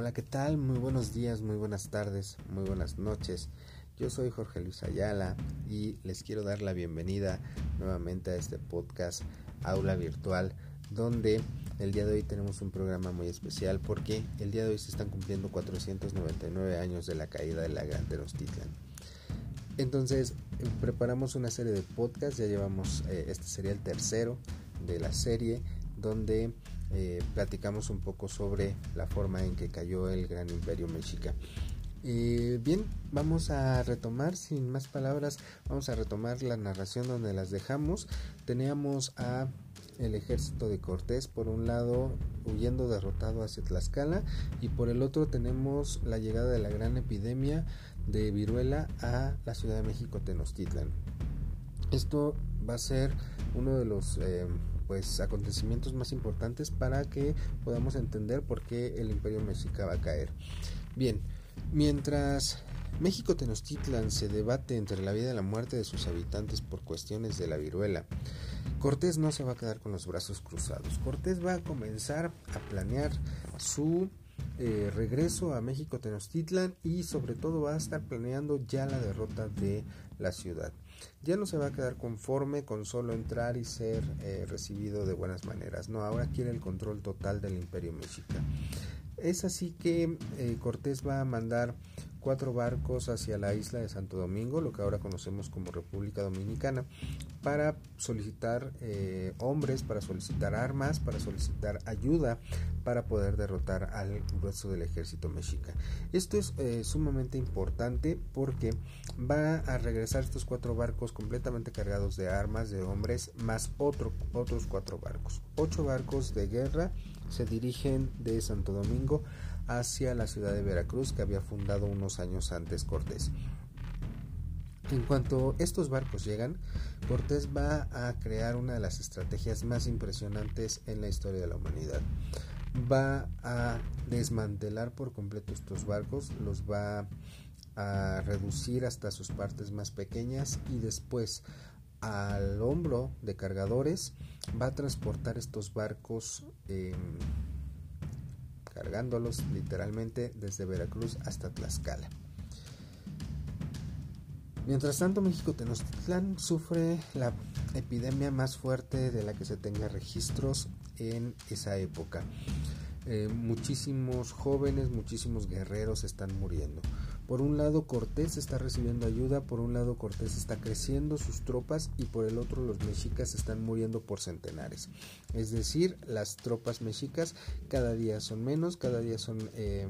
Hola, ¿qué tal? Muy buenos días, muy buenas tardes, muy buenas noches. Yo soy Jorge Luis Ayala y les quiero dar la bienvenida nuevamente a este podcast Aula Virtual, donde el día de hoy tenemos un programa muy especial porque el día de hoy se están cumpliendo 499 años de la caída de la Gran Tenochtitlan. Entonces, preparamos una serie de podcasts, ya llevamos, eh, este sería el tercero de la serie, donde eh, platicamos un poco sobre la forma en que cayó el gran imperio mexica. bien, vamos a retomar, sin más palabras, vamos a retomar la narración donde las dejamos. Teníamos a el ejército de Cortés por un lado huyendo derrotado hacia Tlaxcala y por el otro tenemos la llegada de la gran epidemia de viruela a la Ciudad de México Tenochtitlan. Esto va a ser uno de los eh, pues acontecimientos más importantes para que podamos entender por qué el imperio mexica va a caer. Bien, mientras México Tenochtitlan se debate entre la vida y la muerte de sus habitantes por cuestiones de la viruela, Cortés no se va a quedar con los brazos cruzados. Cortés va a comenzar a planear su eh, regreso a México Tenochtitlan y sobre todo va a estar planeando ya la derrota de la ciudad. Ya no se va a quedar conforme con solo entrar y ser eh, recibido de buenas maneras. No, ahora quiere el control total del imperio mexica. Es así que eh, Cortés va a mandar cuatro barcos hacia la isla de Santo Domingo, lo que ahora conocemos como República Dominicana, para solicitar eh, hombres, para solicitar armas, para solicitar ayuda para poder derrotar al grueso del ejército mexica. Esto es eh, sumamente importante porque va a regresar estos cuatro barcos completamente cargados de armas, de hombres, más otro, otros cuatro barcos. Ocho barcos de guerra se dirigen de Santo Domingo hacia la ciudad de Veracruz que había fundado unos años antes Cortés. En cuanto estos barcos llegan, Cortés va a crear una de las estrategias más impresionantes en la historia de la humanidad. Va a desmantelar por completo estos barcos, los va a reducir hasta sus partes más pequeñas y después al hombro de cargadores va a transportar estos barcos cargándolos literalmente desde Veracruz hasta Tlaxcala. Mientras tanto, México Tenochtitlán sufre la epidemia más fuerte de la que se tenga registros en esa época. Eh, muchísimos jóvenes, muchísimos guerreros están muriendo. Por un lado Cortés está recibiendo ayuda, por un lado Cortés está creciendo sus tropas y por el otro los mexicas están muriendo por centenares. Es decir, las tropas mexicas cada día son menos, cada día son eh,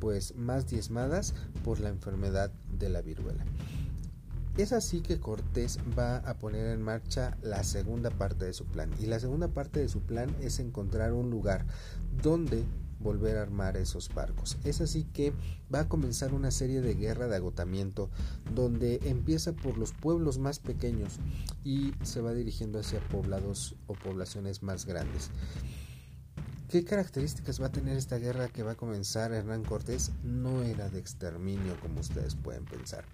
pues más diezmadas por la enfermedad de la viruela. Es así que Cortés va a poner en marcha la segunda parte de su plan. Y la segunda parte de su plan es encontrar un lugar donde volver a armar esos barcos. Es así que va a comenzar una serie de guerra de agotamiento donde empieza por los pueblos más pequeños y se va dirigiendo hacia poblados o poblaciones más grandes. ¿Qué características va a tener esta guerra que va a comenzar Hernán Cortés? No era de exterminio como ustedes pueden pensar.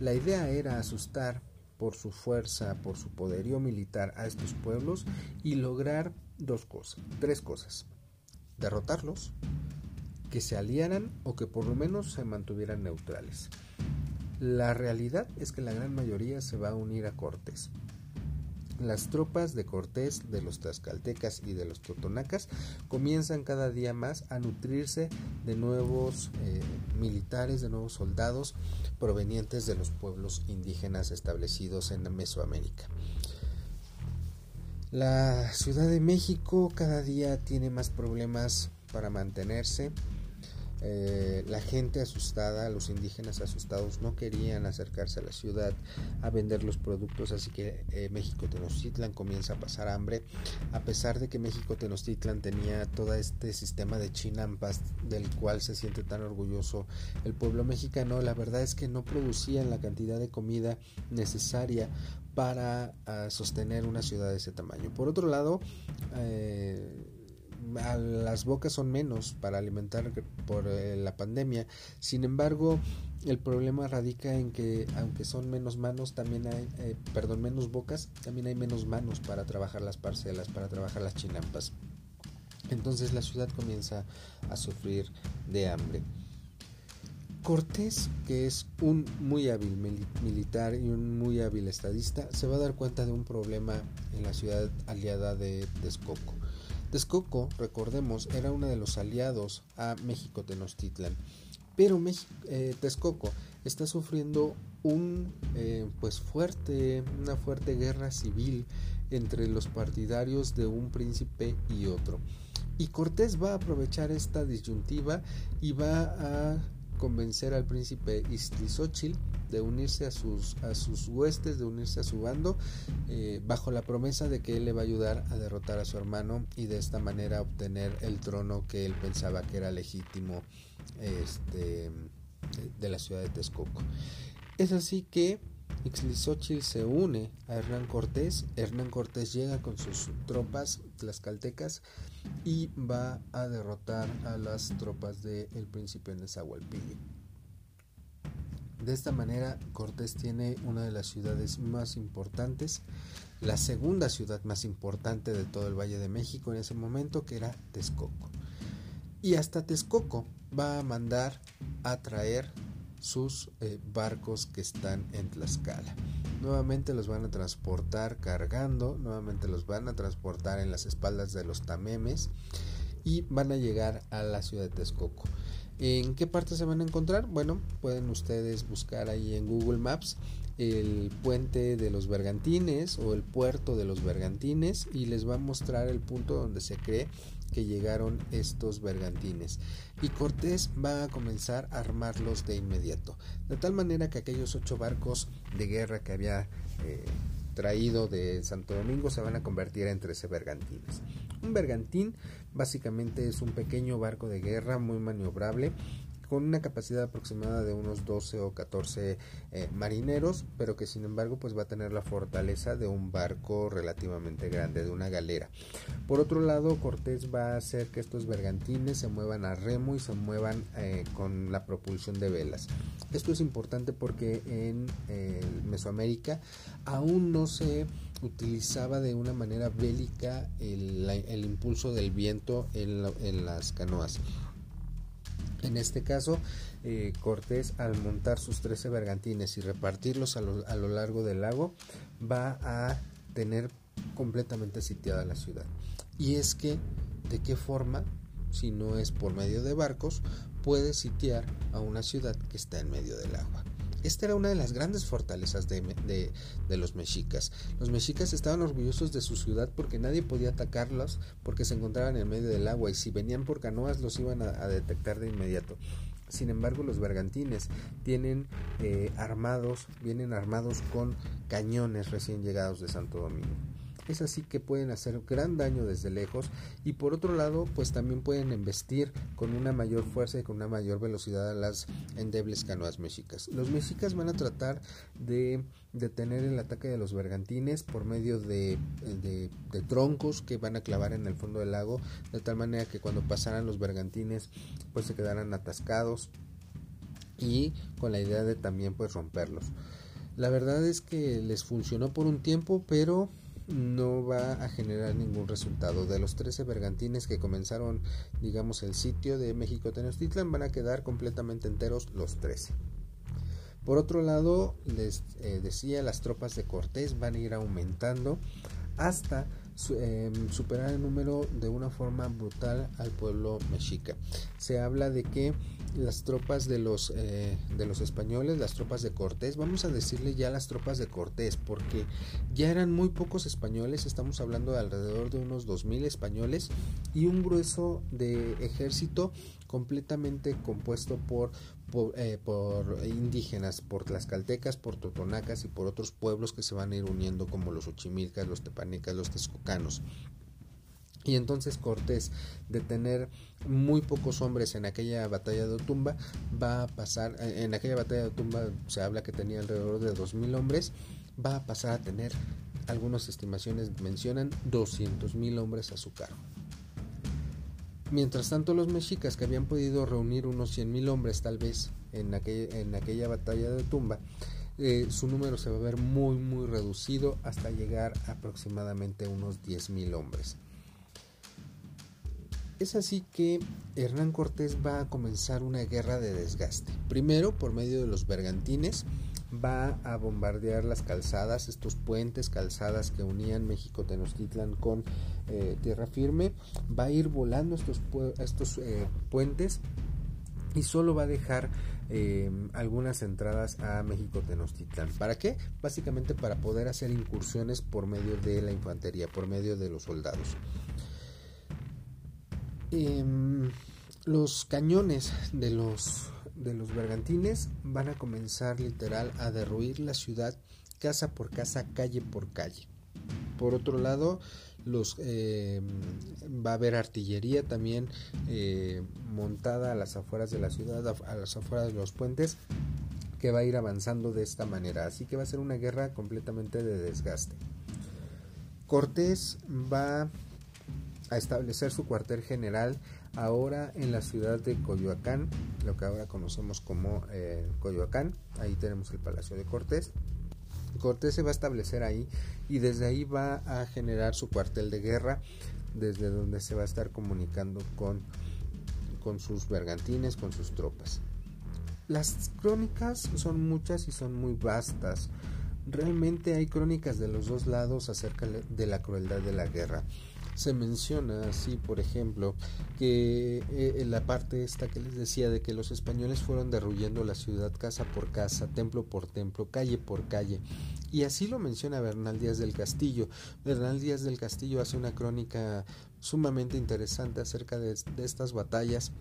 La idea era asustar por su fuerza, por su poderío militar a estos pueblos y lograr dos cosas, tres cosas derrotarlos, que se aliaran o que por lo menos se mantuvieran neutrales. La realidad es que la gran mayoría se va a unir a Cortés. Las tropas de Cortés, de los tlaxcaltecas y de los totonacas comienzan cada día más a nutrirse de nuevos eh, militares, de nuevos soldados provenientes de los pueblos indígenas establecidos en Mesoamérica. La Ciudad de México cada día tiene más problemas para mantenerse. Eh, la gente asustada, los indígenas asustados no querían acercarse a la ciudad a vender los productos, así que eh, México Tenochtitlan comienza a pasar hambre, a pesar de que México Tenochtitlan tenía todo este sistema de chinampas del cual se siente tan orgulloso el pueblo mexicano, la verdad es que no producían la cantidad de comida necesaria para ah, sostener una ciudad de ese tamaño. Por otro lado, eh, las bocas son menos para alimentar por eh, la pandemia. Sin embargo, el problema radica en que aunque son menos manos, también hay, eh, perdón, menos bocas, también hay menos manos para trabajar las parcelas, para trabajar las chinampas. Entonces la ciudad comienza a sufrir de hambre. Cortés, que es un muy hábil militar y un muy hábil estadista, se va a dar cuenta de un problema en la ciudad aliada de Texcoco. Texcoco, recordemos, era uno de los aliados a México Tenochtitlan, pero eh, Texcoco está sufriendo un eh, pues fuerte, una fuerte guerra civil entre los partidarios de un príncipe y otro. Y Cortés va a aprovechar esta disyuntiva y va a convencer al príncipe Iztlizochil de unirse a sus, a sus huestes, de unirse a su bando, eh, bajo la promesa de que él le va a ayudar a derrotar a su hermano y de esta manera obtener el trono que él pensaba que era legítimo este, de la ciudad de Texcoco. Es así que Ixlisochil se une a Hernán Cortés. Hernán Cortés llega con sus tropas tlaxcaltecas y va a derrotar a las tropas del de príncipe. De esta manera, Cortés tiene una de las ciudades más importantes, la segunda ciudad más importante de todo el Valle de México en ese momento, que era Texcoco. Y hasta Texcoco va a mandar a traer sus eh, barcos que están en Tlaxcala. Nuevamente los van a transportar cargando, nuevamente los van a transportar en las espaldas de los tamemes y van a llegar a la ciudad de Texcoco. ¿En qué parte se van a encontrar? Bueno, pueden ustedes buscar ahí en Google Maps el puente de los bergantines o el puerto de los bergantines y les va a mostrar el punto donde se cree que llegaron estos bergantines. Y Cortés va a comenzar a armarlos de inmediato. De tal manera que aquellos ocho barcos de guerra que había eh, traído de Santo Domingo se van a convertir en 13 bergantines. Un bergantín básicamente es un pequeño barco de guerra muy maniobrable con una capacidad aproximada de unos 12 o 14 eh, marineros, pero que sin embargo pues va a tener la fortaleza de un barco relativamente grande, de una galera. Por otro lado, Cortés va a hacer que estos bergantines se muevan a remo y se muevan eh, con la propulsión de velas. Esto es importante porque en Mesoamérica aún no se utilizaba de una manera bélica el, impulso del viento en las canoas. En este caso, eh, Cortés al montar sus 13 bergantines y repartirlos a lo, a lo largo del lago, va a tener completamente sitiada la ciudad. Y es que, ¿de qué forma, si no es por medio de barcos, puede sitiar a una ciudad que está en medio del agua? Esta era una de las grandes fortalezas de, los mexicas. Los mexicas estaban orgullosos de su ciudad porque nadie podía atacarlos porque se encontraban en medio del agua y si venían por canoas los iban a, detectar de inmediato. Sin embargo, los bergantines tienen eh, armados, vienen armados con cañones recién llegados de Santo Domingo es así que pueden hacer gran daño desde lejos y por otro lado pues también pueden embestir con una mayor fuerza y con una mayor velocidad a las endebles canoas mexicas. Los mexicas van a tratar de detener el ataque de los bergantines por medio de, troncos que van a clavar en el fondo del lago de tal manera que cuando pasaran los bergantines pues se quedaran atascados y con la idea de también pues romperlos. La verdad es que les funcionó por un tiempo, pero no va a generar ningún resultado. De los 13 bergantines que comenzaron, digamos, el sitio de México Tenochtitlan, van a quedar completamente enteros los 13. Por otro lado, les eh, decía, las tropas de Cortés van a ir aumentando hasta em, superar el número de una forma brutal al pueblo mexica. Se habla de que las tropas de los, eh, de los españoles, las tropas de Cortés, vamos a decirle ya las tropas de Cortés, porque ya eran muy pocos españoles, estamos hablando de alrededor de unos 2.000 españoles y un grueso de ejército completamente compuesto por, eh, por, indígenas, por tlaxcaltecas, por totonacas y por otros pueblos que se van a ir uniendo como los ochimilcas, los tepanecas, los texcocanos. Y entonces Cortés, de tener muy pocos hombres en aquella batalla de Otumba, va a pasar, en aquella batalla de Otumba se habla que tenía alrededor de 2.000 hombres, va a pasar a tener, algunas estimaciones mencionan, 200.000 hombres a su cargo. Mientras tanto los mexicas que habían podido reunir unos 100.000 hombres tal vez en, aquella batalla de Otumba, eh, su número se va a ver muy muy reducido hasta llegar a aproximadamente unos 10.000 hombres. Es así que Hernán Cortés va a comenzar una guerra de desgaste. Primero por medio de los bergantines, va a bombardear las calzadas, estos puentes, calzadas que unían México Tenochtitlan con eh, tierra firme, va a ir volando estos, estos eh, puentes y solo va a dejar eh, algunas entradas a México Tenochtitlan. ¿Para qué? Básicamente para poder hacer incursiones por medio de la infantería, por medio de los soldados. Em, los cañones de los de los bergantines van a comenzar literal a derruir la ciudad casa por casa, calle por calle. Por otro lado, los eh, va a haber artillería también eh, montada a las afueras de la ciudad, a las afueras de los puentes, que va a ir avanzando de esta manera. Así que va a ser una guerra completamente de desgaste. Cortés va a establecer su cuartel general ahora en la ciudad de Coyoacán, lo que ahora conocemos como eh, Coyoacán, ahí tenemos el Palacio de Cortés. Cortés se va a establecer ahí y desde ahí va a generar su cuartel de guerra, desde donde se va a estar comunicando con, con sus bergantines, con sus tropas. Las crónicas son muchas y son muy vastas. Realmente hay crónicas de los dos lados acerca de la crueldad de la guerra se menciona así, por ejemplo, que eh, en la parte esta que les decía de que los españoles fueron derruyendo la ciudad casa por casa, templo por templo, calle por calle. Y así lo menciona Bernal Díaz del Castillo. Bernal Díaz del Castillo hace una crónica sumamente interesante acerca de, de estas batallas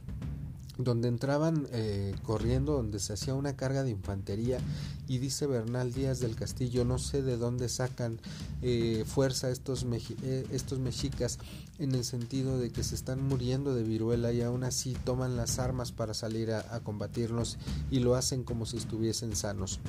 donde entraban eh, corriendo, donde se hacía una carga de infantería y dice Bernal Díaz del Castillo, no sé de dónde sacan eh, fuerza estos, eh, estos mexicas en el sentido de que se están muriendo de viruela y aún así toman las armas para salir a combatirnos y lo hacen como si estuviesen sanos.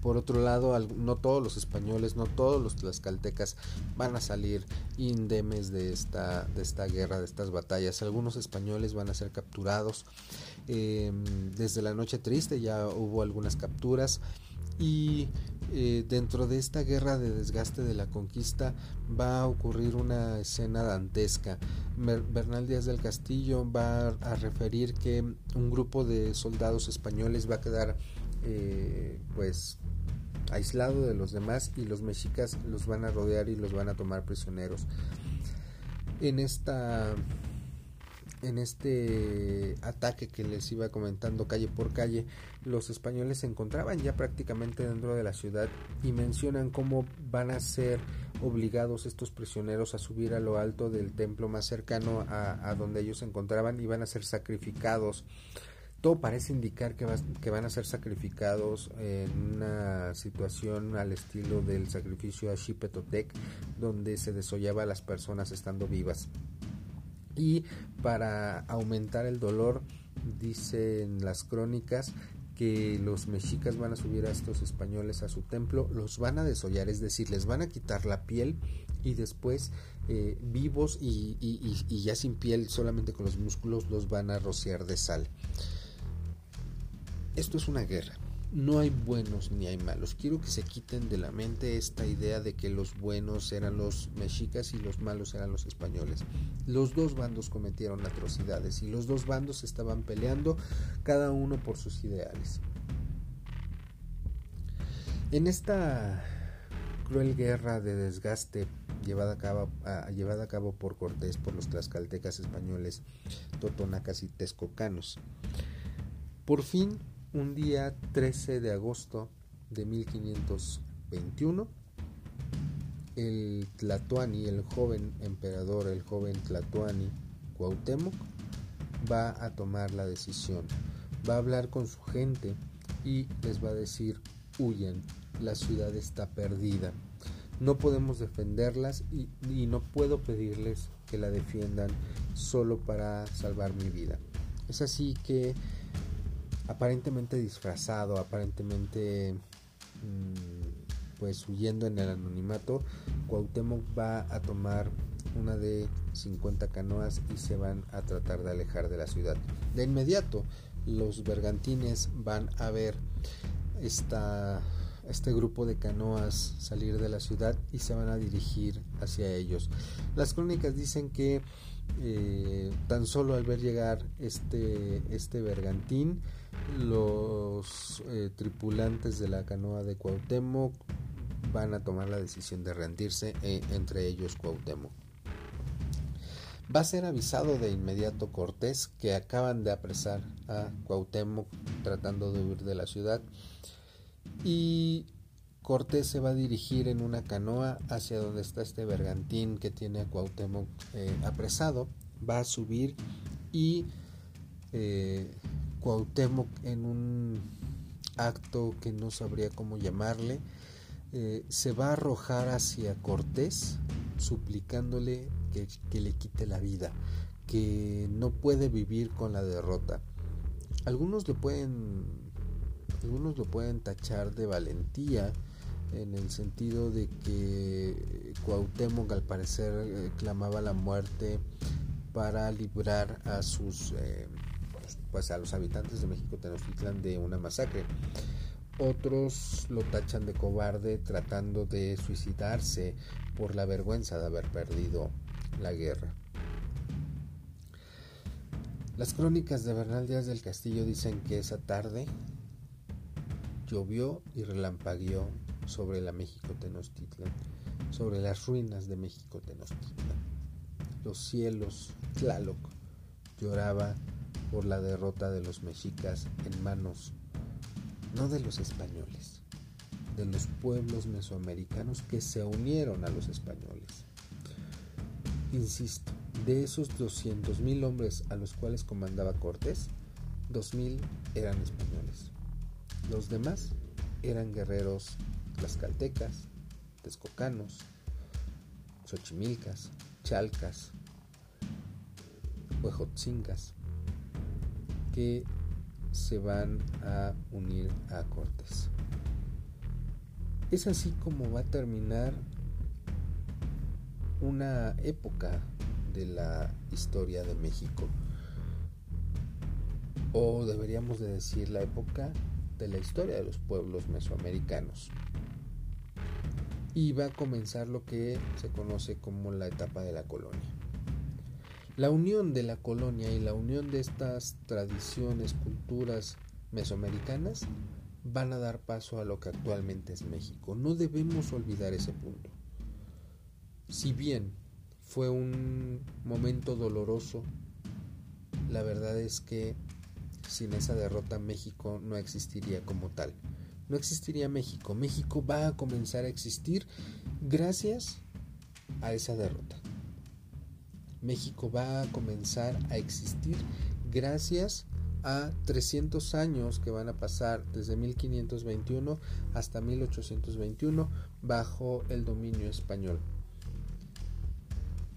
Por otro lado, no todos los españoles, no todos los tlaxcaltecas van a salir indemes de esta, de esta guerra, de estas batallas. Algunos españoles van a ser capturados. Em, desde la noche triste ya hubo algunas capturas y eh, dentro de esta guerra de desgaste de la conquista va a ocurrir una escena dantesca. Bernal Díaz del Castillo va a referir que un grupo de soldados españoles va a quedar eh, pues aislado de los demás y los mexicas los van a rodear y los van a tomar prisioneros. En esta en este ataque que les iba comentando calle por calle, los españoles se encontraban ya prácticamente dentro de la ciudad y mencionan cómo van a ser obligados estos prisioneros a subir a lo alto del templo más cercano a, a donde ellos se encontraban y van a ser sacrificados todo parece indicar que, van a ser sacrificados en una situación al estilo del sacrificio a Xipetotec, donde se desollaba a las personas estando vivas. Y para aumentar el dolor, dicen las crónicas que los mexicas van a subir a estos españoles a su templo, los van a desollar, es decir, les van a quitar la piel y después eh, vivos y ya sin piel, solamente con los músculos, los van a rociar de sal. Esto es una guerra. No hay buenos ni hay malos. Quiero que se quiten de la mente esta idea de que los buenos eran los mexicas y los malos eran los españoles. Los dos bandos cometieron atrocidades y los dos bandos estaban peleando cada uno por sus ideales. En esta cruel guerra de desgaste llevada a cabo, por Cortés, por los tlaxcaltecas españoles, totonacas y texcocanos, por fin un día 13 de agosto de 1521, el Tlatoani, el joven emperador, el joven Tlatoani Cuauhtémoc, va a tomar la decisión, va a hablar con su gente y les va a decir, huyen, la ciudad está perdida, no podemos defenderlas y, y no puedo pedirles que la defiendan solo para salvar mi vida. Es así que aparentemente disfrazado, aparentemente mm, pues huyendo en el anonimato, Cuauhtémoc va a tomar una de 50 canoas y se van a tratar de alejar de la ciudad. De inmediato, los bergantines van a ver esta este grupo de canoas salir de la ciudad y se van a dirigir hacia ellos. Las crónicas dicen que eh, tan solo al ver llegar este, este bergantín, los eh, tripulantes de la canoa de Cuauhtémoc van a tomar la decisión de rendirse, eh, entre ellos Cuauhtémoc. Va a ser avisado de inmediato Cortés que acaban de apresar a Cuauhtémoc tratando de huir de la ciudad y Cortés se va a dirigir en una canoa hacia donde está este bergantín que tiene a Cuauhtémoc eh, apresado. Va a subir y eh, Cuauhtémoc en un acto que no sabría cómo llamarle, eh, se va a arrojar hacia Cortés suplicándole que, le quite la vida, que no puede vivir con la derrota. Algunos lo pueden, algunos lo pueden tachar de valentía, en el sentido de que Cuauhtémoc al parecer eh, clamaba la muerte para librar a sus eh, pues a los habitantes de México Tenochtitlan de una masacre. Otros lo tachan de cobarde tratando de suicidarse por la vergüenza de haber perdido la guerra. Las crónicas de Bernal Díaz del Castillo dicen que esa tarde llovió y relampagueó sobre la México Tenochtitlan, sobre las ruinas de México Tenochtitlan. Los cielos, Tlaloc, lloraba por la derrota de los mexicas en manos no de los españoles, de los pueblos mesoamericanos que se unieron a los españoles. Insisto, de esos 200.000 hombres a los cuales comandaba Cortés, 2.000 eran españoles. Los demás eran guerreros tlaxcaltecas, texcocanos, xochimilcas, chalcas, huejotzingas, que se van a unir a Cortés. Es así como va a terminar una época de la historia de México. O deberíamos de decir la época de la historia de los pueblos mesoamericanos y va a comenzar lo que se conoce como la etapa de la colonia. La unión de la colonia y la unión de estas tradiciones, culturas mesoamericanas van a dar paso a lo que actualmente es México. No debemos olvidar ese punto. Si bien fue un momento doloroso, la verdad es que sin esa derrota México no existiría como tal no existiría México. México va a comenzar a existir gracias a esa derrota. México va a comenzar a existir gracias a 300 años que van a pasar desde 1521 hasta 1821 bajo el dominio español.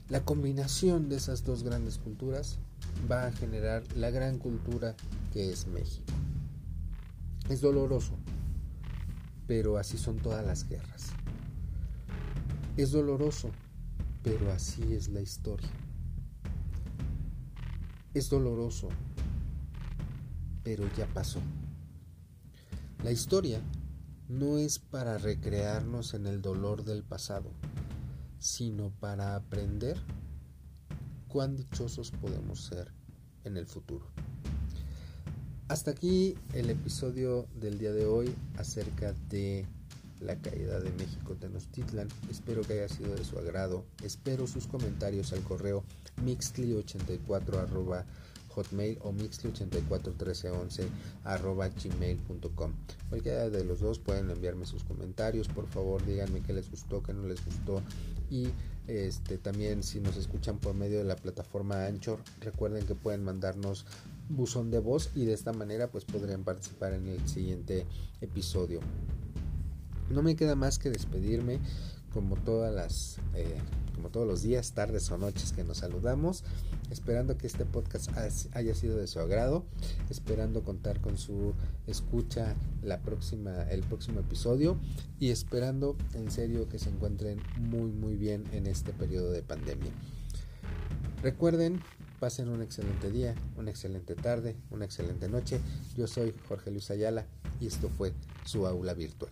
La combinación de esas dos grandes culturas va a generar la gran cultura que es México. Es doloroso, pero así son todas las guerras. Es doloroso, pero así es la historia. Es doloroso, pero ya pasó. La historia no es para recrearnos en el dolor del pasado, sino para aprender cuán dichosos podemos ser en el futuro. Hasta aquí el episodio del día de hoy acerca de la caída de México Tenochtitlan. Espero que haya sido de su agrado. Espero sus comentarios al correo mixly84 hotmail o mixly841311 arroba gmail.com. Cualquiera de los dos pueden enviarme sus comentarios. Por favor, díganme qué les gustó, qué no les gustó. Y este, también si nos escuchan por medio de la plataforma Anchor, recuerden que pueden mandarnos buzón de voz y de esta manera pues podrían participar en el siguiente episodio. No me queda más que despedirme como todas las eh, como todos los días, tardes o noches que nos saludamos, esperando que este podcast haya sido de su agrado, esperando contar con su escucha la próxima el próximo episodio y esperando en serio que se encuentren muy muy bien en este periodo de pandemia. Recuerden Pasen un excelente día, una excelente tarde, una excelente noche. Yo soy Jorge Luis Ayala y esto fue su aula virtual.